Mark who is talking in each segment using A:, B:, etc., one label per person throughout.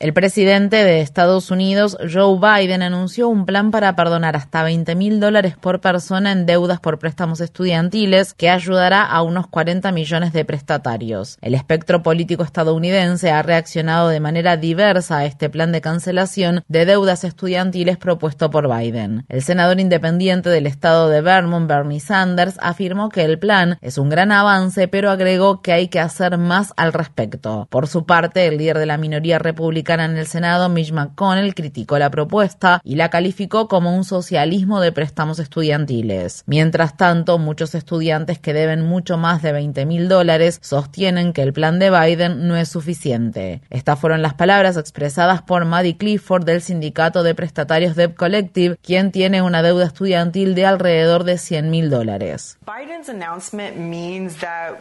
A: El presidente de Estados Unidos, Joe Biden, anunció un plan para perdonar hasta 20 mil dólares por persona en deudas por préstamos estudiantiles que ayudará a unos 40 millones de prestatarios. El espectro político estadounidense ha reaccionado de manera diversa a este plan de cancelación de deudas estudiantiles propuesto por Biden. El senador independiente del estado de Vermont, Bernie Sanders, afirmó que el plan es un gran avance, pero agregó que hay que hacer más al respecto. Por su parte, el líder de la minoría republicana en el Senado, Mitch McConnell, criticó la propuesta y la calificó como un socialismo de préstamos estudiantiles. Mientras tanto, muchos estudiantes que deben mucho más de 20 mil dólares sostienen que el plan de Biden no es suficiente. Estas fueron las palabras expresadas por Maddie Clifford del sindicato de prestatarios Debt Collective, quien tiene una deuda estudiantil de alrededor de 100 mil dólares.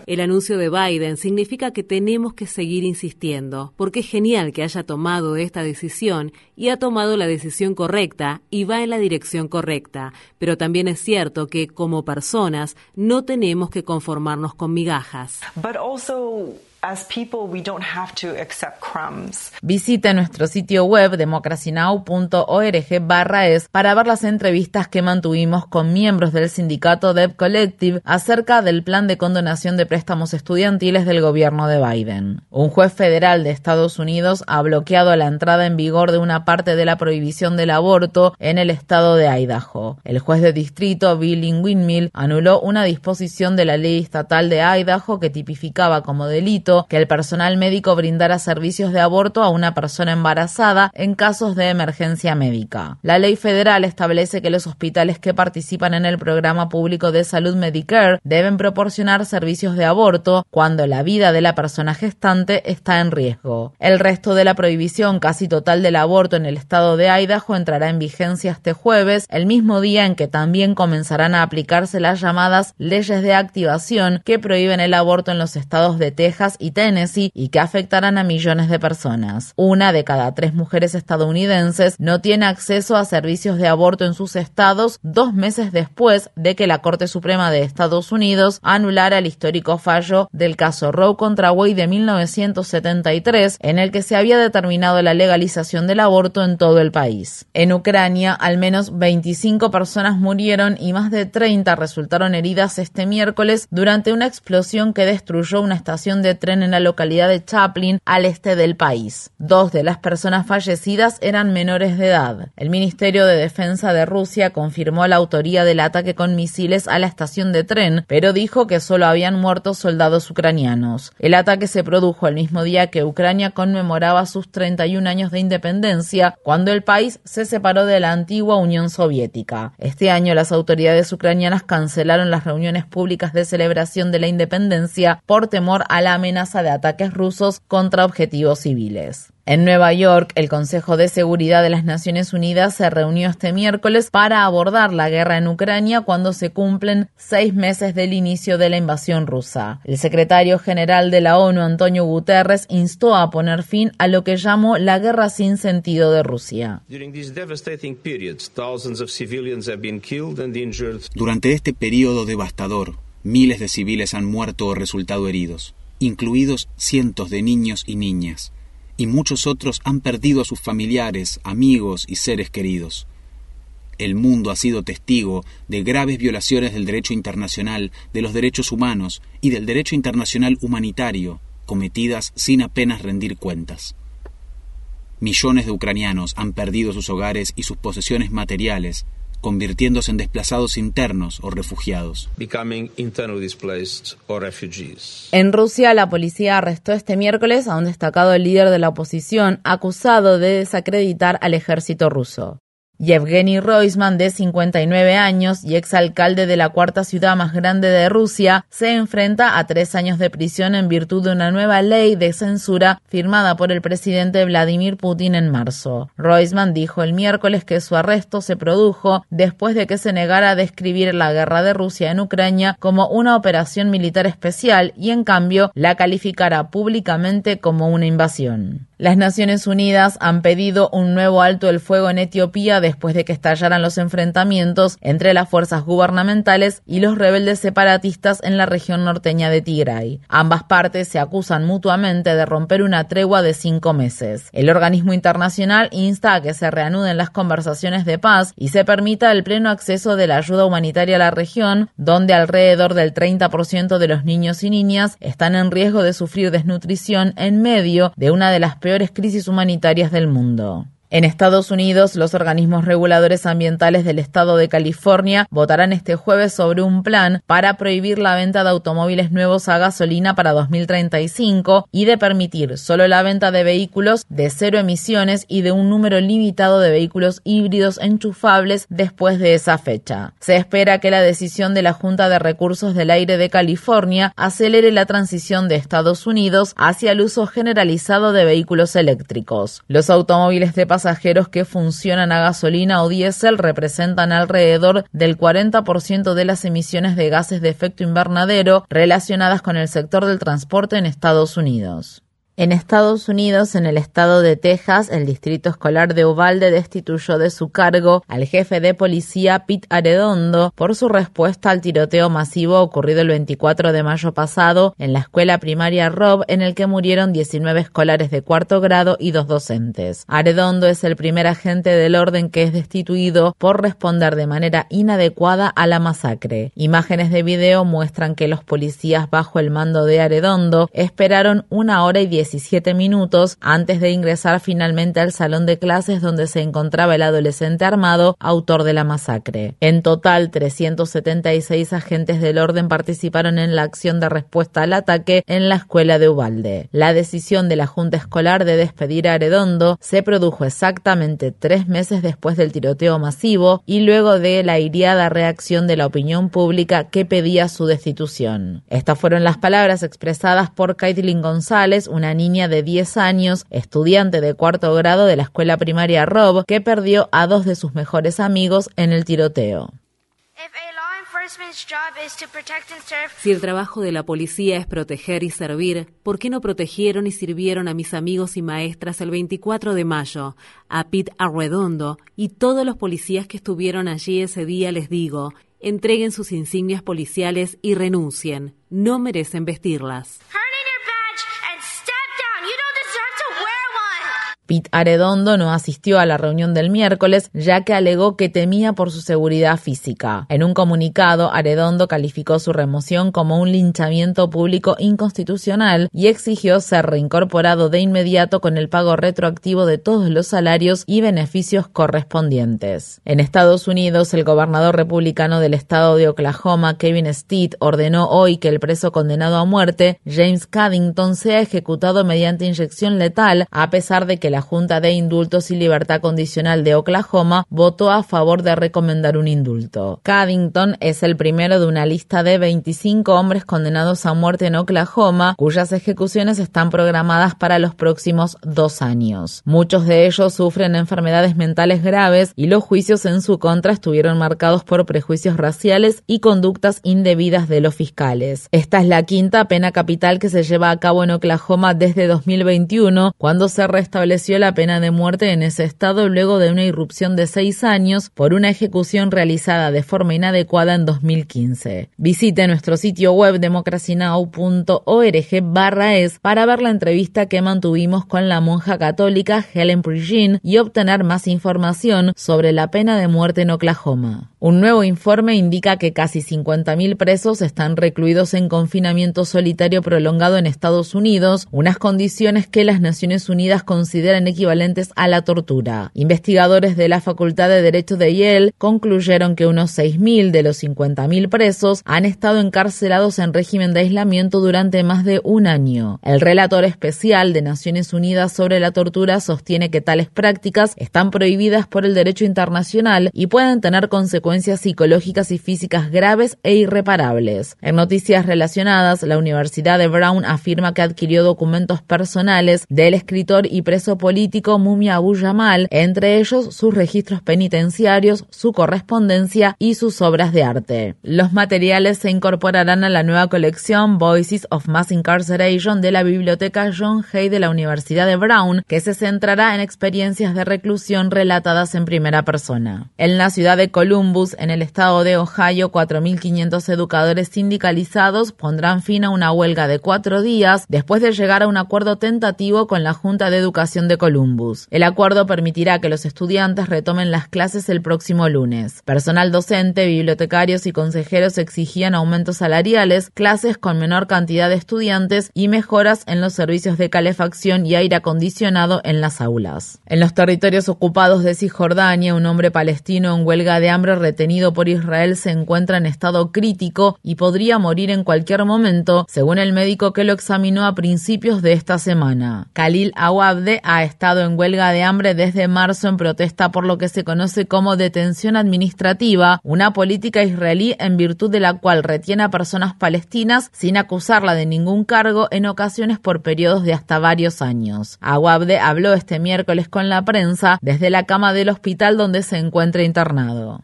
B: El anuncio de Biden significa que tenemos que seguir insistiendo, porque es genial que haya tomado tomado esta decisión y ha tomado la decisión correcta y va en la dirección correcta, pero también es cierto que como personas no tenemos que conformarnos con migajas.
A: Visite nuestro sitio web democracynow.org barra es para ver las entrevistas que mantuvimos con miembros del sindicato Debt Collective acerca del plan de condonación de préstamos estudiantiles del gobierno de Biden. Un juez federal de Estados Unidos ha bloqueado la entrada en vigor de una parte de la prohibición del aborto en el estado de Idaho. El juez de distrito Billy Windmill anuló una disposición de la ley estatal de Idaho que tipificaba como delito que el personal médico brindara servicios de aborto a una persona embarazada en casos de emergencia médica. La ley federal establece que los hospitales que participan en el programa público de salud Medicare deben proporcionar servicios de aborto cuando la vida de la persona gestante está en riesgo. El resto de la prohibición casi total del aborto en el estado de Idaho entrará en vigencia este jueves, el mismo día en que también comenzarán a aplicarse las llamadas leyes de activación que prohíben el aborto en los estados de Texas y Tennessee y que afectarán a millones de personas. Una de cada tres mujeres estadounidenses no tiene acceso a servicios de aborto en sus estados dos meses después de que la Corte Suprema de Estados Unidos anulara el histórico fallo del caso Roe contra Wade de 1973, en el que se había determinado la legalización del aborto en todo el país. En Ucrania, al menos 25 personas murieron y más de 30 resultaron heridas este miércoles durante una explosión que destruyó una estación de tren en la localidad de Chaplin, al este del país. Dos de las personas fallecidas eran menores de edad. El Ministerio de Defensa de Rusia confirmó la autoría del ataque con misiles a la estación de tren, pero dijo que solo habían muerto soldados ucranianos. El ataque se produjo el mismo día que Ucrania conmemoraba sus 31 años de independencia, cuando el país se separó de la antigua Unión Soviética. Este año las autoridades ucranianas cancelaron las reuniones públicas de celebración de la independencia por temor a la amenaza de ataques rusos contra objetivos civiles. En Nueva York, el Consejo de Seguridad de las Naciones Unidas se reunió este miércoles para abordar la guerra en Ucrania cuando se cumplen seis meses del inicio de la invasión rusa. El secretario general de la ONU, Antonio Guterres, instó a poner fin a lo que llamó la guerra sin sentido de Rusia.
C: Durante este periodo devastador, miles de civiles han muerto o resultado heridos incluidos cientos de niños y niñas, y muchos otros han perdido a sus familiares, amigos y seres queridos. El mundo ha sido testigo de graves violaciones del derecho internacional, de los derechos humanos y del derecho internacional humanitario, cometidas sin apenas rendir cuentas. Millones de ucranianos han perdido sus hogares y sus posesiones materiales, convirtiéndose en desplazados internos o refugiados.
A: En Rusia, la policía arrestó este miércoles a un destacado líder de la oposición acusado de desacreditar al ejército ruso. Yevgeny Roisman, de 59 años y exalcalde de la cuarta ciudad más grande de Rusia, se enfrenta a tres años de prisión en virtud de una nueva ley de censura firmada por el presidente Vladimir Putin en marzo. Roisman dijo el miércoles que su arresto se produjo después de que se negara a describir la guerra de Rusia en Ucrania como una operación militar especial y en cambio la calificara públicamente como una invasión. Las Naciones Unidas han pedido un nuevo alto el fuego en Etiopía después de que estallaran los enfrentamientos entre las fuerzas gubernamentales y los rebeldes separatistas en la región norteña de Tigray. Ambas partes se acusan mutuamente de romper una tregua de cinco meses. El organismo internacional insta a que se reanuden las conversaciones de paz y se permita el pleno acceso de la ayuda humanitaria a la región, donde alrededor del 30% de los niños y niñas están en riesgo de sufrir desnutrición en medio de una de las peores crisis humanitarias del mundo. En Estados Unidos, los organismos reguladores ambientales del estado de California votarán este jueves sobre un plan para prohibir la venta de automóviles nuevos a gasolina para 2035 y de permitir solo la venta de vehículos de cero emisiones y de un número limitado de vehículos híbridos enchufables después de esa fecha. Se espera que la decisión de la Junta de Recursos del Aire de California acelere la transición de Estados Unidos hacia el uso generalizado de vehículos eléctricos. Los automóviles de pasajeros que funcionan a gasolina o diésel representan alrededor del 40% de las emisiones de gases de efecto invernadero relacionadas con el sector del transporte en Estados Unidos. En Estados Unidos, en el estado de Texas, el distrito escolar de Uvalde destituyó de su cargo al jefe de policía Pete Aredondo por su respuesta al tiroteo masivo ocurrido el 24 de mayo pasado en la escuela primaria Rob, en el que murieron 19 escolares de cuarto grado y dos docentes. Aredondo es el primer agente del orden que es destituido por responder de manera inadecuada a la masacre. Imágenes de video muestran que los policías bajo el mando de Aredondo esperaron una hora y diez 17 minutos antes de ingresar finalmente al salón de clases donde se encontraba el adolescente armado autor de la masacre. En total, 376 agentes del orden participaron en la acción de respuesta al ataque en la escuela de Ubalde. La decisión de la Junta Escolar de despedir a Aredondo se produjo exactamente tres meses después del tiroteo masivo y luego de la iriada reacción de la opinión pública que pedía su destitución. Estas fueron las palabras expresadas por Caitlin González, una niña de 10 años, estudiante de cuarto grado de la escuela primaria Rob, que perdió a dos de sus mejores amigos en el tiroteo.
B: Si el trabajo de la policía es proteger y servir, ¿por qué no protegieron y sirvieron a mis amigos y maestras el 24 de mayo? A Pete Arredondo y todos los policías que estuvieron allí ese día les digo, entreguen sus insignias policiales y renuncien. No merecen vestirlas.
A: Pete Aredondo no asistió a la reunión del miércoles ya que alegó que temía por su seguridad física. En un comunicado, Aredondo calificó su remoción como un linchamiento público inconstitucional y exigió ser reincorporado de inmediato con el pago retroactivo de todos los salarios y beneficios correspondientes. En Estados Unidos, el gobernador republicano del estado de Oklahoma, Kevin Steed, ordenó hoy que el preso condenado a muerte, James Caddington, sea ejecutado mediante inyección letal, a pesar de que la la Junta de Indultos y Libertad Condicional de Oklahoma votó a favor de recomendar un indulto. Caddington es el primero de una lista de 25 hombres condenados a muerte en Oklahoma, cuyas ejecuciones están programadas para los próximos dos años. Muchos de ellos sufren enfermedades mentales graves y los juicios en su contra estuvieron marcados por prejuicios raciales y conductas indebidas de los fiscales. Esta es la quinta pena capital que se lleva a cabo en Oklahoma desde 2021, cuando se restableció la pena de muerte en ese estado luego de una irrupción de seis años por una ejecución realizada de forma inadecuada en 2015. Visite nuestro sitio web democracynow.org barra es para ver la entrevista que mantuvimos con la monja católica Helen Prigin y obtener más información sobre la pena de muerte en Oklahoma. Un nuevo informe indica que casi 50.000 presos están recluidos en confinamiento solitario prolongado en Estados Unidos, unas condiciones que las Naciones Unidas consideran equivalentes a la tortura. Investigadores de la Facultad de Derecho de Yale concluyeron que unos 6.000 de los 50.000 presos han estado encarcelados en régimen de aislamiento durante más de un año. El relator especial de Naciones Unidas sobre la tortura sostiene que tales prácticas están prohibidas por el derecho internacional y pueden tener consecuencias psicológicas y físicas graves e irreparables. En noticias relacionadas, la Universidad de Brown afirma que adquirió documentos personales del escritor y preso político Mumia Abu Jamal, entre ellos sus registros penitenciarios, su correspondencia y sus obras de arte. Los materiales se incorporarán a la nueva colección Voices of Mass Incarceration de la biblioteca John Hay de la Universidad de Brown, que se centrará en experiencias de reclusión relatadas en primera persona. En la ciudad de Columbus, en el estado de Ohio, 4.500 educadores sindicalizados pondrán fin a una huelga de cuatro días después de llegar a un acuerdo tentativo con la Junta de Educación de Columbus. El acuerdo permitirá que los estudiantes retomen las clases el próximo lunes. Personal docente, bibliotecarios y consejeros exigían aumentos salariales, clases con menor cantidad de estudiantes y mejoras en los servicios de calefacción y aire acondicionado en las aulas. En los territorios ocupados de Cisjordania, un hombre palestino en huelga de hambre retenido por Israel se encuentra en estado crítico y podría morir en cualquier momento, según el médico que lo examinó a principios de esta semana. Khalil Awabde ha estado en huelga de hambre desde marzo en protesta por lo que se conoce como detención administrativa, una política israelí en virtud de la cual retiene a personas palestinas sin acusarla de ningún cargo en ocasiones por periodos de hasta varios años. Awabde habló este miércoles con la prensa desde la cama del hospital donde se encuentra internado.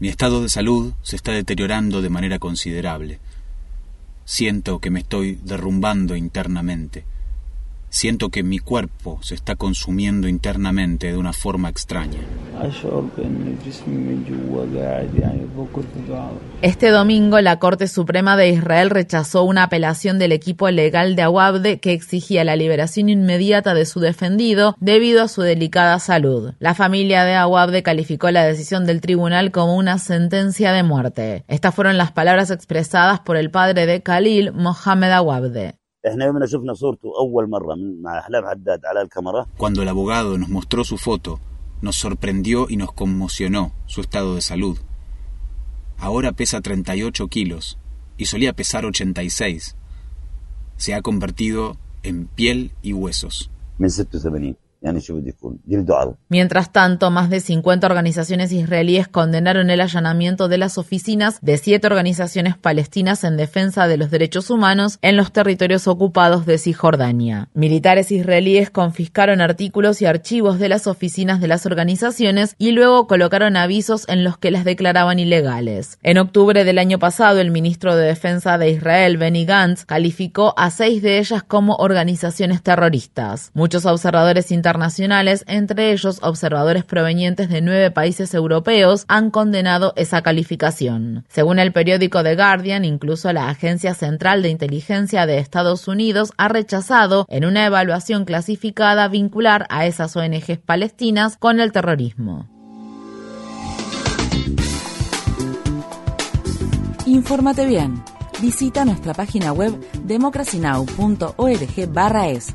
C: Mi estado de salud se está deteriorando de manera considerable. Siento que me estoy derrumbando internamente. Siento que mi cuerpo se está consumiendo internamente de una forma extraña.
A: Este domingo la Corte Suprema de Israel rechazó una apelación del equipo legal de Awabde que exigía la liberación inmediata de su defendido debido a su delicada salud. La familia de Awabde calificó la decisión del tribunal como una sentencia de muerte. Estas fueron las palabras expresadas por el padre de Khalil, Mohamed Awabde.
C: Cuando el abogado nos mostró su foto, nos sorprendió y nos conmocionó su estado de salud. Ahora pesa 38 kilos y solía pesar 86. Se ha convertido en piel y huesos.
A: Mientras tanto, más de 50 organizaciones israelíes condenaron el allanamiento de las oficinas de siete organizaciones palestinas en defensa de los derechos humanos en los territorios ocupados de Cisjordania. Militares israelíes confiscaron artículos y archivos de las oficinas de las organizaciones y luego colocaron avisos en los que las declaraban ilegales. En octubre del año pasado, el ministro de Defensa de Israel, Benny Gantz, calificó a seis de ellas como organizaciones terroristas. Muchos observadores internacionales internacionales, entre ellos observadores provenientes de nueve países europeos, han condenado esa calificación. Según el periódico The Guardian, incluso la Agencia Central de Inteligencia de Estados Unidos ha rechazado en una evaluación clasificada vincular a esas ONGs palestinas con el terrorismo.
D: Infórmate bien. Visita nuestra página web democracynow.org/es.